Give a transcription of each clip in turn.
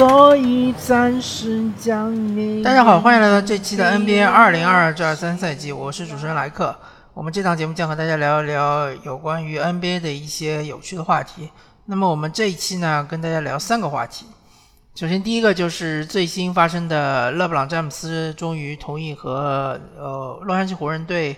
所以暂时将你。大家好，欢迎来到这期的 NBA 二零二二至二三赛季，我是主持人莱克。我们这档节目将和大家聊一聊有关于 NBA 的一些有趣的话题。那么我们这一期呢，跟大家聊三个话题。首先，第一个就是最新发生的，勒布朗詹姆斯终于同意和呃洛杉矶湖人队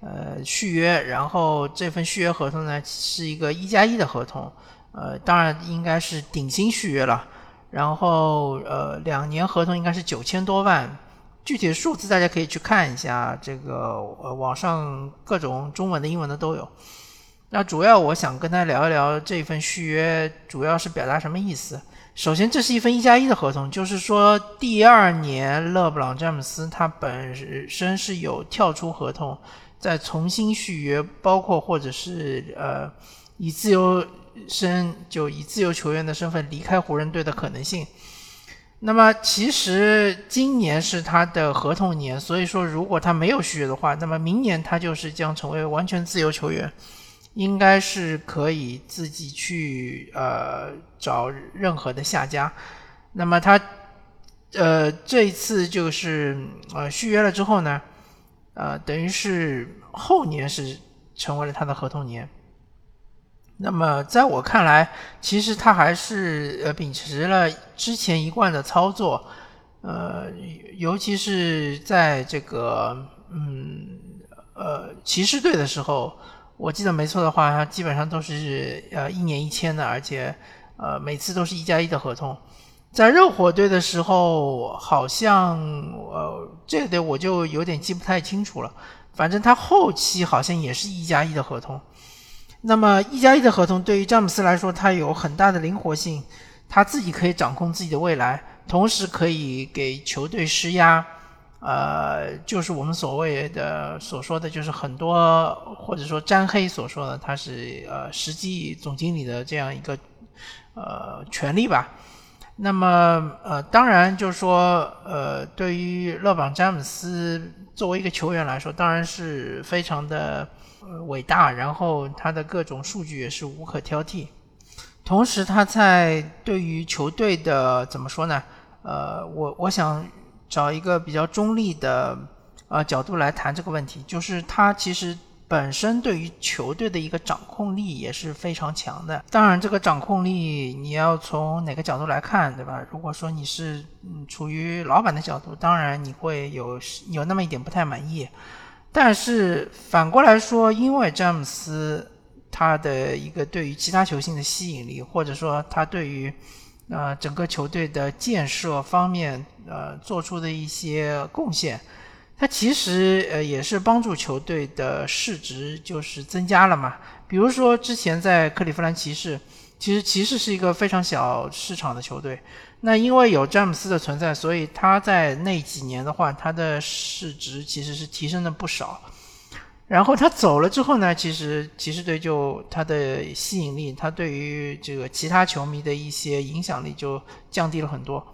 呃续约，然后这份续约合同呢是一个一加一的合同，呃，当然应该是顶薪续约了。然后呃，两年合同应该是九千多万，具体的数字大家可以去看一下，这个呃网上各种中文的、英文的都有。那主要我想跟他聊一聊这份续约主要是表达什么意思。首先，这是一份一加一的合同，就是说第二年勒布朗詹姆斯他本身是有跳出合同，再重新续约，包括或者是呃以自由。身就以自由球员的身份离开湖人队的可能性。那么其实今年是他的合同年，所以说如果他没有续约的话，那么明年他就是将成为完全自由球员，应该是可以自己去呃找任何的下家。那么他呃这一次就是呃续约了之后呢，呃等于是后年是成为了他的合同年。那么，在我看来，其实他还是呃秉持了之前一贯的操作，呃，尤其是在这个嗯呃骑士队的时候，我记得没错的话，他基本上都是呃一年一签的，而且呃每次都是一加一的合同。在热火队的时候，好像呃这个我就有点记不太清楚了，反正他后期好像也是一加一的合同。那么一加一的合同对于詹姆斯来说，他有很大的灵活性，他自己可以掌控自己的未来，同时可以给球队施压，呃，就是我们所谓的所说的就是很多或者说詹黑所说的，他是呃实际总经理的这样一个呃权利吧。那么呃，当然就是说呃，对于勒布朗詹姆斯作为一个球员来说，当然是非常的。伟大，然后他的各种数据也是无可挑剔。同时，他在对于球队的怎么说呢？呃，我我想找一个比较中立的呃角度来谈这个问题，就是他其实本身对于球队的一个掌控力也是非常强的。当然，这个掌控力你要从哪个角度来看，对吧？如果说你是嗯处于老板的角度，当然你会有有那么一点不太满意。但是反过来说，因为詹姆斯他的一个对于其他球星的吸引力，或者说他对于呃整个球队的建设方面呃做出的一些贡献，他其实呃也是帮助球队的市值就是增加了嘛。比如说之前在克利夫兰骑士，其实骑士是一个非常小市场的球队。那因为有詹姆斯的存在，所以他在那几年的话，他的市值其实是提升了不少。然后他走了之后呢，其实骑士队就他的吸引力，他对于这个其他球迷的一些影响力就降低了很多。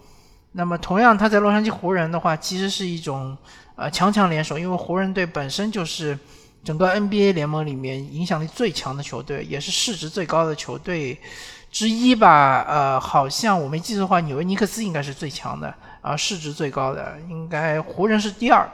那么同样，他在洛杉矶湖人的话，其实是一种呃强强联手，因为湖人队本身就是整个 NBA 联盟里面影响力最强的球队，也是市值最高的球队。之一吧，呃，好像我没记错的话，纽约尼克斯应该是最强的，啊，市值最高的，应该湖人是第二。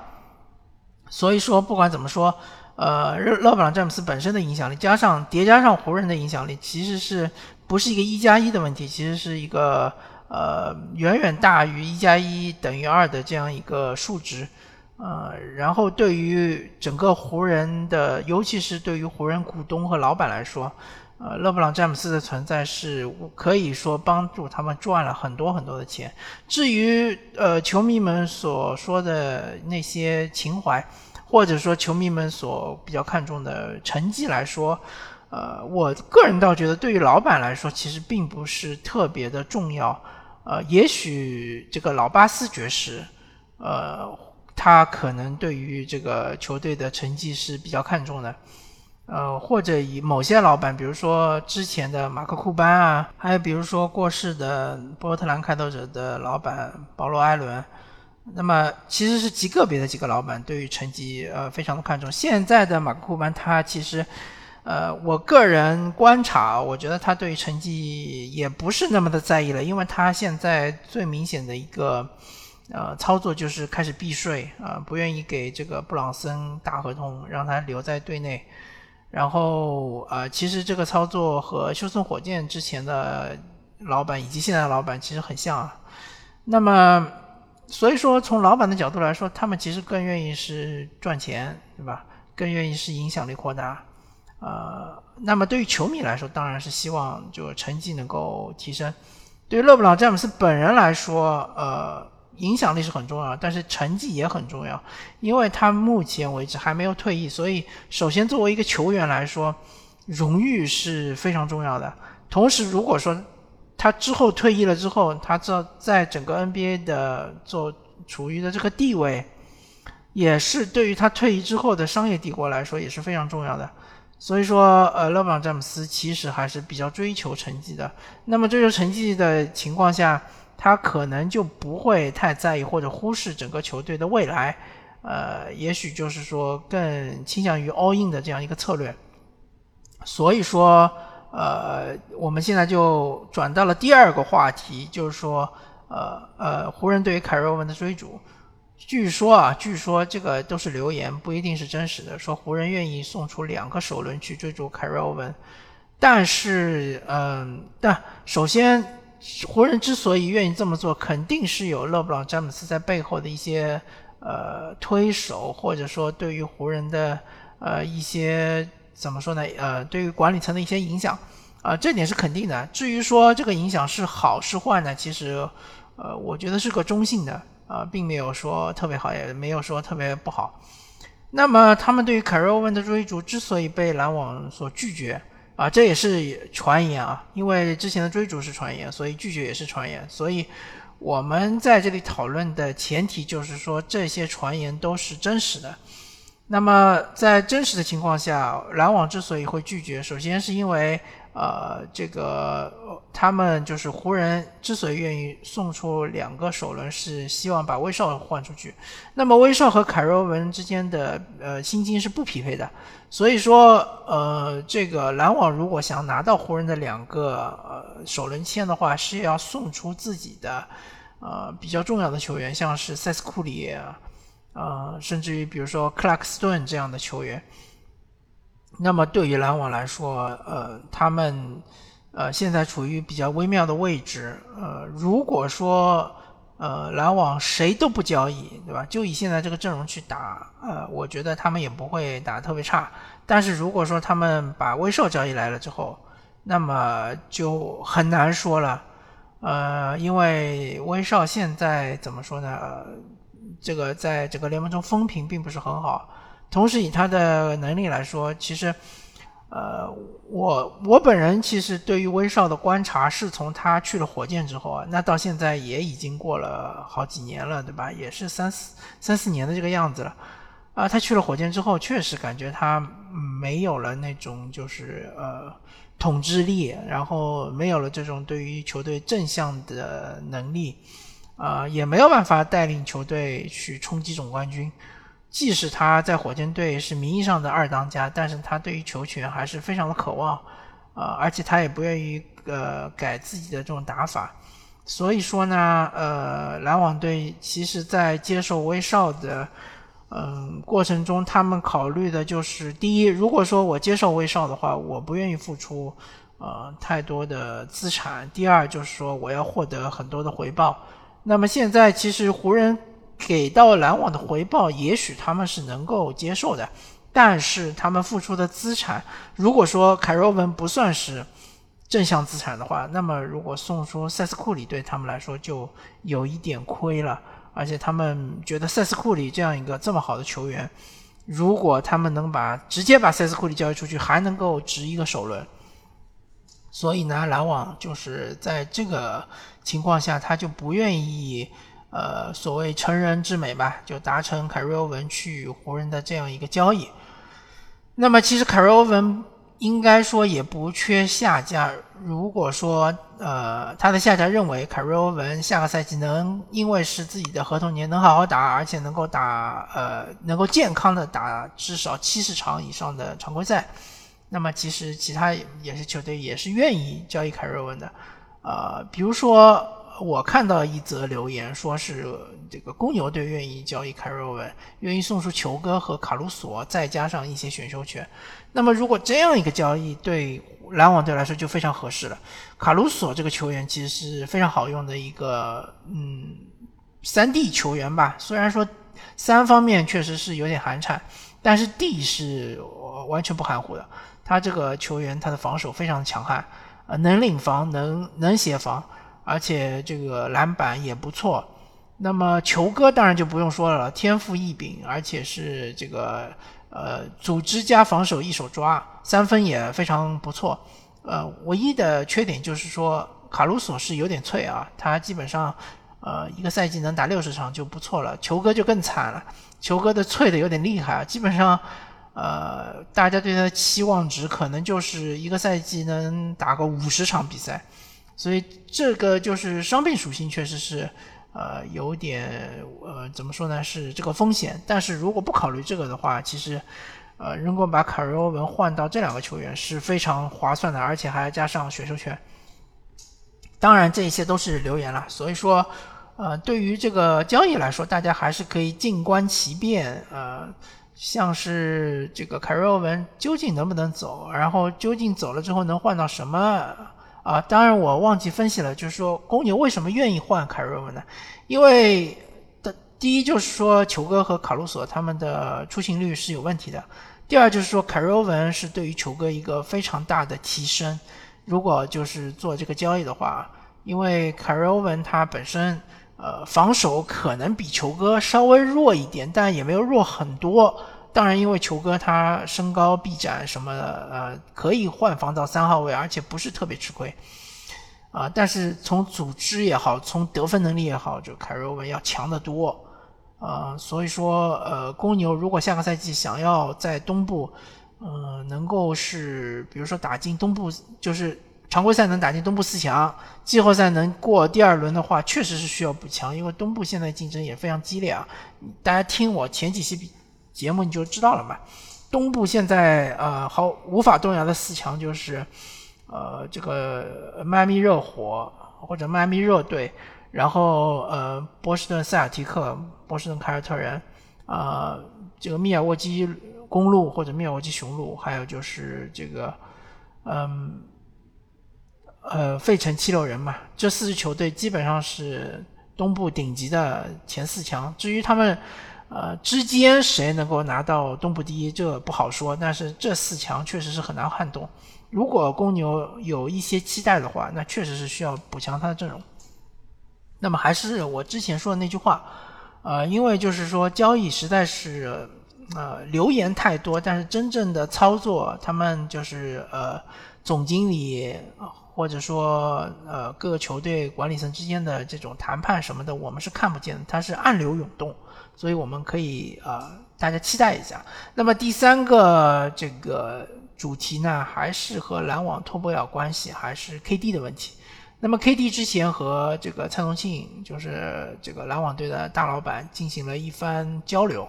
所以说，不管怎么说，呃，勒布朗詹姆斯本身的影响力，加上叠加上湖人的影响力，其实是不是一个一加一的问题，其实是一个呃远远大于一加一等于二的这样一个数值，呃，然后对于整个湖人的，尤其是对于湖人股东和老板来说。呃，勒布朗詹姆斯的存在是可以说帮助他们赚了很多很多的钱。至于呃球迷们所说的那些情怀，或者说球迷们所比较看重的成绩来说，呃，我个人倒觉得对于老板来说其实并不是特别的重要。呃，也许这个老巴斯爵士，呃，他可能对于这个球队的成绩是比较看重的。呃，或者以某些老板，比如说之前的马克库班啊，还有比如说过世的波特兰开拓者的老板保罗艾伦，那么其实是极个别的几个老板对于成绩呃非常的看重。现在的马克库班他其实呃，我个人观察，我觉得他对于成绩也不是那么的在意了，因为他现在最明显的一个呃操作就是开始避税啊，不愿意给这个布朗森大合同，让他留在队内。然后呃，其实这个操作和休斯顿火箭之前的老板以及现在的老板其实很像啊。那么，所以说从老板的角度来说，他们其实更愿意是赚钱，对吧？更愿意是影响力扩大。呃，那么对于球迷来说，当然是希望就成绩能够提升。对于勒布朗詹姆斯本人来说，呃，影响力是很重要，但是成绩也很重要，因为他目前为止还没有退役，所以首先作为一个球员来说，荣誉是非常重要的。同时，如果说他之后退役了之后，他这在整个 NBA 的做处于的这个地位，也是对于他退役之后的商业帝国来说也是非常重要的。所以说，呃，勒布朗詹姆斯其实还是比较追求成绩的。那么追求成绩的情况下，他可能就不会太在意或者忽视整个球队的未来。呃，也许就是说更倾向于 all in 的这样一个策略。所以说，呃，我们现在就转到了第二个话题，就是说，呃呃，湖人对于凯瑞欧文的追逐。据说啊，据说这个都是流言，不一定是真实的。说湖人愿意送出两个首轮去追逐凯瑞欧文，但是，嗯，但首先，湖人之所以愿意这么做，肯定是有勒布朗詹姆斯在背后的一些呃推手，或者说对于湖人的呃一些怎么说呢？呃，对于管理层的一些影响啊，这点是肯定的。至于说这个影响是好是坏呢？其实，呃，我觉得是个中性的。啊，并没有说特别好，也没有说特别不好。那么，他们对于凯瑞欧文的追逐之所以被篮网所拒绝，啊，这也是传言啊，因为之前的追逐是传言，所以拒绝也是传言。所以，我们在这里讨论的前提就是说，这些传言都是真实的。那么，在真实的情况下，篮网之所以会拒绝，首先是因为。呃，这个他们就是湖人之所以愿意送出两个首轮，是希望把威少换出去。那么威少和凯瑞文之间的呃薪金是不匹配的，所以说呃，这个篮网如果想拿到湖人的两个呃首轮签的话，是要送出自己的呃比较重要的球员，像是塞斯库里，呃，甚至于比如说克拉克斯顿这样的球员。那么对于篮网来说，呃，他们呃现在处于比较微妙的位置。呃，如果说呃篮网谁都不交易，对吧？就以现在这个阵容去打，呃，我觉得他们也不会打特别差。但是如果说他们把威少交易来了之后，那么就很难说了。呃，因为威少现在怎么说呢？这个在整个联盟中风评并不是很好。同时，以他的能力来说，其实，呃，我我本人其实对于威少的观察是从他去了火箭之后啊，那到现在也已经过了好几年了，对吧？也是三四三四年的这个样子了，啊，他去了火箭之后，确实感觉他没有了那种就是呃统治力，然后没有了这种对于球队正向的能力，啊，也没有办法带领球队去冲击总冠军。即使他在火箭队是名义上的二当家，但是他对于球权还是非常的渴望，啊，而且他也不愿意呃改自己的这种打法，所以说呢，呃，篮网队其实在接受威少的嗯过程中，他们考虑的就是第一，如果说我接受威少的话，我不愿意付出呃太多的资产；第二就是说我要获得很多的回报。那么现在其实湖人。给到篮网的回报，也许他们是能够接受的，但是他们付出的资产，如果说凯罗文不算是正向资产的话，那么如果送出塞斯库里对他们来说就有一点亏了，而且他们觉得塞斯库里这样一个这么好的球员，如果他们能把直接把塞斯库里交易出去，还能够值一个首轮，所以呢，篮网就是在这个情况下，他就不愿意。呃，所谓成人之美吧，就达成凯瑞欧文去湖人的这样一个交易。那么，其实凯瑞欧文应该说也不缺下家。如果说呃，他的下家认为凯瑞欧文下个赛季能因为是自己的合同年能好好打，而且能够打呃能够健康的打至少七十场以上的常规赛，那么其实其他也是球队也是愿意交易凯瑞文的，呃，比如说我看到一则留言，说是这个公牛队愿意交易凯瑞文，愿意送出球哥和卡鲁索，再加上一些选秀权。那么如果这样一个交易对篮网队来说就非常合适了。卡鲁索这个球员其实是非常好用的一个嗯三 D 球员吧，虽然说三方面确实是有点寒碜，但是 D 是完全不含糊的。他这个球员，他的防守非常强悍，呃，能领防，能能协防，而且这个篮板也不错。那么球哥当然就不用说了，天赋异禀，而且是这个呃组织加防守一手抓，三分也非常不错。呃，唯一的缺点就是说卡鲁索是有点脆啊，他基本上呃一个赛季能打六十场就不错了。球哥就更惨了，球哥的脆的有点厉害啊，基本上。呃，大家对他的期望值可能就是一个赛季能打个五十场比赛，所以这个就是伤病属性确实是呃有点呃怎么说呢是这个风险。但是如果不考虑这个的话，其实呃如果把卡瑞欧文换到这两个球员是非常划算的，而且还要加上选秀权。当然这一些都是留言了，所以说呃对于这个交易来说，大家还是可以静观其变呃。像是这个凯瑞欧文究竟能不能走，然后究竟走了之后能换到什么啊？当然我忘记分析了，就是说公牛为什么愿意换凯瑞文呢？因为的第一就是说球哥和卡鲁索他们的出勤率是有问题的，第二就是说凯瑞欧文是对于球哥一个非常大的提升。如果就是做这个交易的话，因为凯瑞欧文他本身。呃，防守可能比球哥稍微弱一点，但也没有弱很多。当然，因为球哥他身高臂展什么的，呃，可以换防到三号位，而且不是特别吃亏。啊，但是从组织也好，从得分能力也好，就凯瑞文要强得多。啊，所以说，呃，公牛如果下个赛季想要在东部，呃，能够是比如说打进东部，就是。常规赛能打进东部四强，季后赛能过第二轮的话，确实是需要补强，因为东部现在竞争也非常激烈啊。大家听我前几期节目你就知道了嘛。东部现在呃好无法动摇的四强就是，呃这个迈阿密热火或者迈阿密热队，然后呃波士顿塞尔提克、波士顿凯尔特人，啊这个密尔沃基公路或者密尔沃基雄鹿，还有就是这个嗯。呃，费城七六人嘛，这四支球队基本上是东部顶级的前四强。至于他们，呃，之间谁能够拿到东部第一，这不好说。但是这四强确实是很难撼动。如果公牛有一些期待的话，那确实是需要补强他的阵容。那么还是我之前说的那句话，呃，因为就是说交易实在是，呃，留言太多，但是真正的操作，他们就是呃，总经理。或者说，呃，各个球队管理层之间的这种谈判什么的，我们是看不见的，它是暗流涌动，所以我们可以呃，大家期待一下。那么第三个这个主题呢，还是和篮网脱不了关系，还是 KD 的问题。那么 KD 之前和这个蔡崇信，就是这个篮网队的大老板进行了一番交流，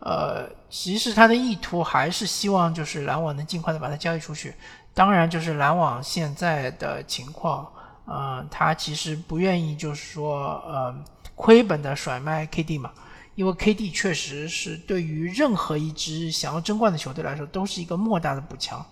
呃，其实他的意图还是希望就是篮网能尽快的把它交易出去。当然，就是篮网现在的情况，呃，他其实不愿意，就是说，呃，亏本的甩卖 KD 嘛，因为 KD 确实是对于任何一支想要争冠的球队来说，都是一个莫大的补强。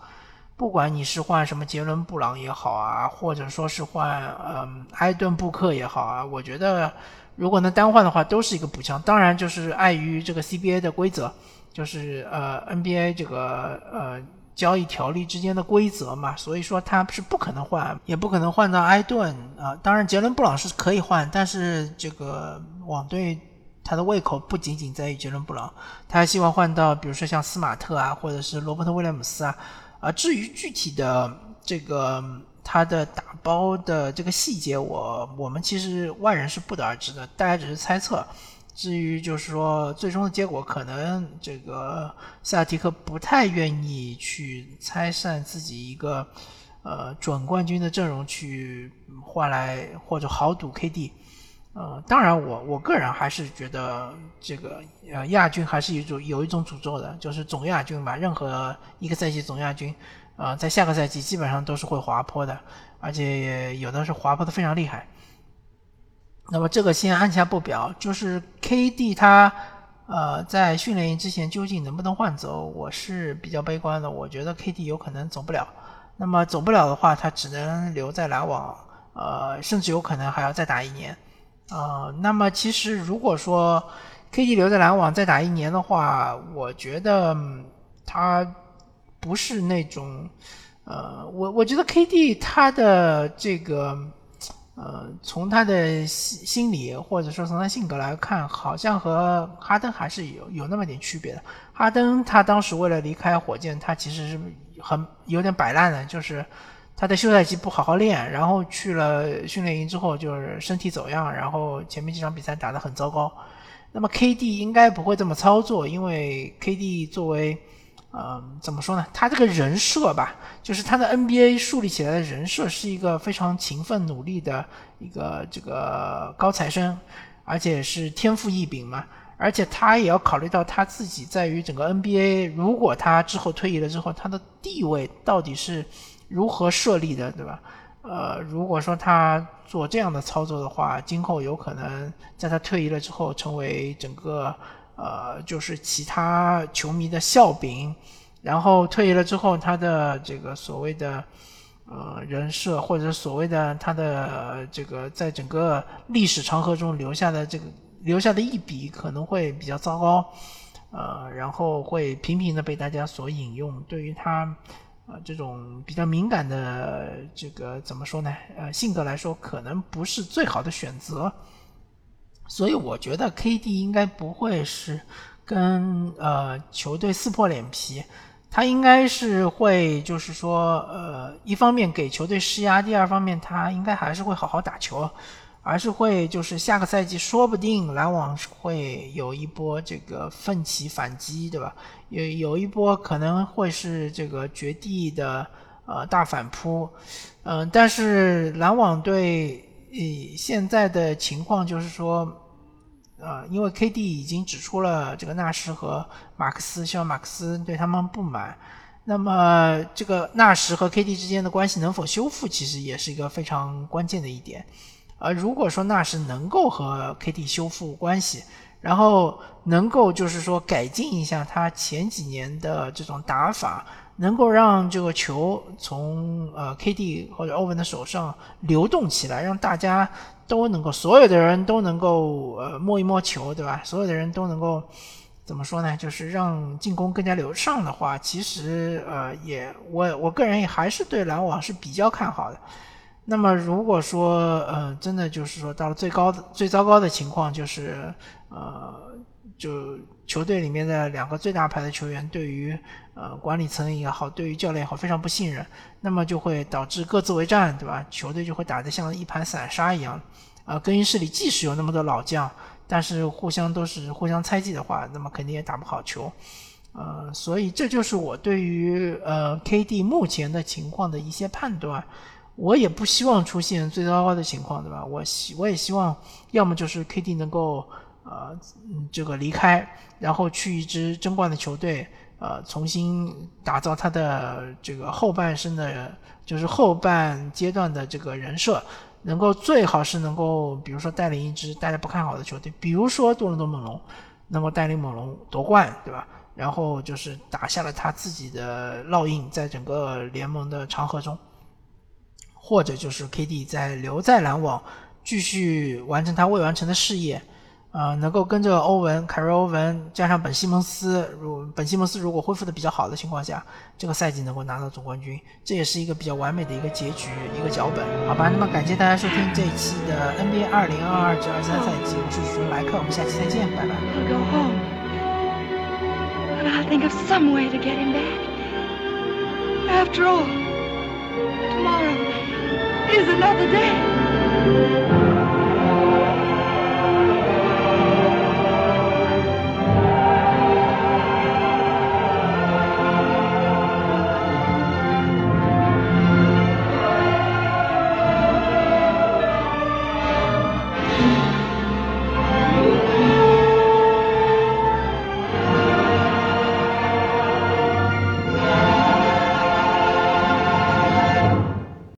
不管你是换什么杰伦布朗也好啊，或者说是换嗯埃顿布克也好啊，我觉得如果能单换的话，都是一个补强。当然，就是碍于这个 CBA 的规则，就是呃 NBA 这个呃。交易条例之间的规则嘛，所以说他是不可能换，也不可能换到埃顿啊。当然，杰伦布朗是可以换，但是这个网队他的胃口不仅仅在于杰伦布朗，他还希望换到比如说像斯马特啊，或者是罗伯特威廉姆斯啊。啊，至于具体的这个他的打包的这个细节，我我们其实外人是不得而知的，大家只是猜测。至于就是说最终的结果，可能这个塞尔提克不太愿意去拆散自己一个呃准冠军的阵容去换来或者豪赌 KD，呃，当然我我个人还是觉得这个呃亚军还是有一种有一种诅咒的，就是总亚军吧，任何一个赛季总亚军，呃，在下个赛季基本上都是会滑坡的，而且有的是滑坡的非常厉害。那么这个先按下不表，就是 KD 他呃在训练营之前究竟能不能换走，我是比较悲观的，我觉得 KD 有可能走不了。那么走不了的话，他只能留在篮网，呃，甚至有可能还要再打一年。呃，那么其实如果说 KD 留在篮网再打一年的话，我觉得他不是那种，呃，我我觉得 KD 他的这个。呃，从他的心心理或者说从他性格来看，好像和哈登还是有有那么点区别的。哈登他当时为了离开火箭，他其实是很有点摆烂的，就是他在休赛期不好好练，然后去了训练营之后就是身体走样，然后前面几场比赛打得很糟糕。那么 KD 应该不会这么操作，因为 KD 作为。嗯，怎么说呢？他这个人设吧，就是他的 NBA 树立起来的人设是一个非常勤奋努力的一个这个高材生，而且是天赋异禀嘛。而且他也要考虑到他自己在于整个 NBA，如果他之后退役了之后，他的地位到底是如何设立的，对吧？呃，如果说他做这样的操作的话，今后有可能在他退役了之后，成为整个。呃，就是其他球迷的笑柄，然后退役了之后，他的这个所谓的呃人设，或者所谓的他的这个在整个历史长河中留下的这个留下的一笔，可能会比较糟糕，呃，然后会频频的被大家所引用。对于他呃这种比较敏感的这个怎么说呢？呃，性格来说，可能不是最好的选择。所以我觉得 KD 应该不会是跟呃球队撕破脸皮，他应该是会就是说呃一方面给球队施压，第二方面他应该还是会好好打球，而是会就是下个赛季说不定篮网会有一波这个奋起反击，对吧？有有一波可能会是这个绝地的呃大反扑，嗯，但是篮网队。以现在的情况就是说，呃，因为 KD 已经指出了这个纳什和马克思，希望马克思对他们不满。那么，这个纳什和 KD 之间的关系能否修复，其实也是一个非常关键的一点。而如果说纳什能够和 KD 修复关系，然后能够就是说改进一下他前几年的这种打法。能够让这个球从呃 KD 或者欧文的手上流动起来，让大家都能够，所有的人都能够呃摸一摸球，对吧？所有的人都能够怎么说呢？就是让进攻更加流畅的话，其实呃也我我个人也还是对篮网是比较看好的。那么如果说呃真的就是说到了最高的最糟糕的情况，就是呃就。球队里面的两个最大牌的球员对于呃管理层也好，对于教练也好非常不信任，那么就会导致各自为战，对吧？球队就会打得像一盘散沙一样。呃，更衣室里即使有那么多老将，但是互相都是互相猜忌的话，那么肯定也打不好球。呃，所以这就是我对于呃 KD 目前的情况的一些判断。我也不希望出现最糟糕的情况，对吧？我希我也希望，要么就是 KD 能够。呃，这个离开，然后去一支争冠的球队，呃，重新打造他的这个后半生的，就是后半阶段的这个人设，能够最好是能够，比如说带领一支大家不看好的球队，比如说多伦多猛龙，能够带领猛龙夺冠，对吧？然后就是打下了他自己的烙印，在整个联盟的长河中，或者就是 KD 在留在篮网，继续完成他未完成的事业。呃，能够跟着欧文、凯瑞·欧文加上本·西蒙斯，如本·西蒙斯如果恢复的比较好的情况下，这个赛季能够拿到总冠军，这也是一个比较完美的一个结局，一个脚本，好吧？那么感谢大家收听这一期的 NBA 二零二二至二三赛季，我是主持人莱克，我们下期再见，拜拜。After all, tomorrow is another day.